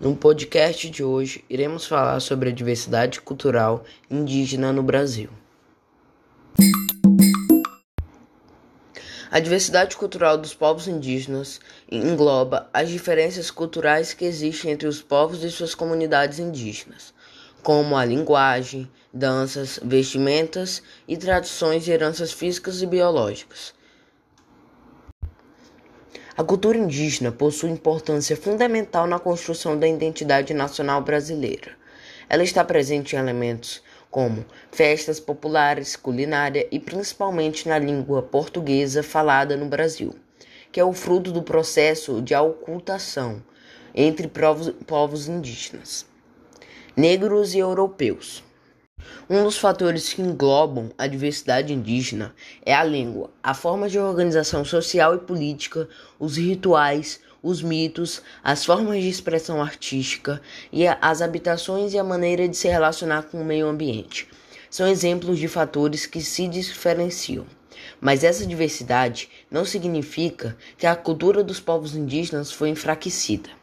No podcast de hoje, iremos falar sobre a diversidade cultural indígena no Brasil. A diversidade cultural dos povos indígenas engloba as diferenças culturais que existem entre os povos e suas comunidades indígenas, como a linguagem, danças, vestimentas e tradições e heranças físicas e biológicas. A cultura indígena possui importância fundamental na construção da identidade nacional brasileira. Ela está presente em elementos como festas populares, culinária e principalmente na língua portuguesa falada no Brasil, que é o fruto do processo de ocultação entre povos indígenas, negros e europeus. Um dos fatores que englobam a diversidade indígena é a língua, a forma de organização social e política, os rituais, os mitos, as formas de expressão artística e as habitações e a maneira de se relacionar com o meio ambiente. São exemplos de fatores que se diferenciam. Mas essa diversidade não significa que a cultura dos povos indígenas foi enfraquecida.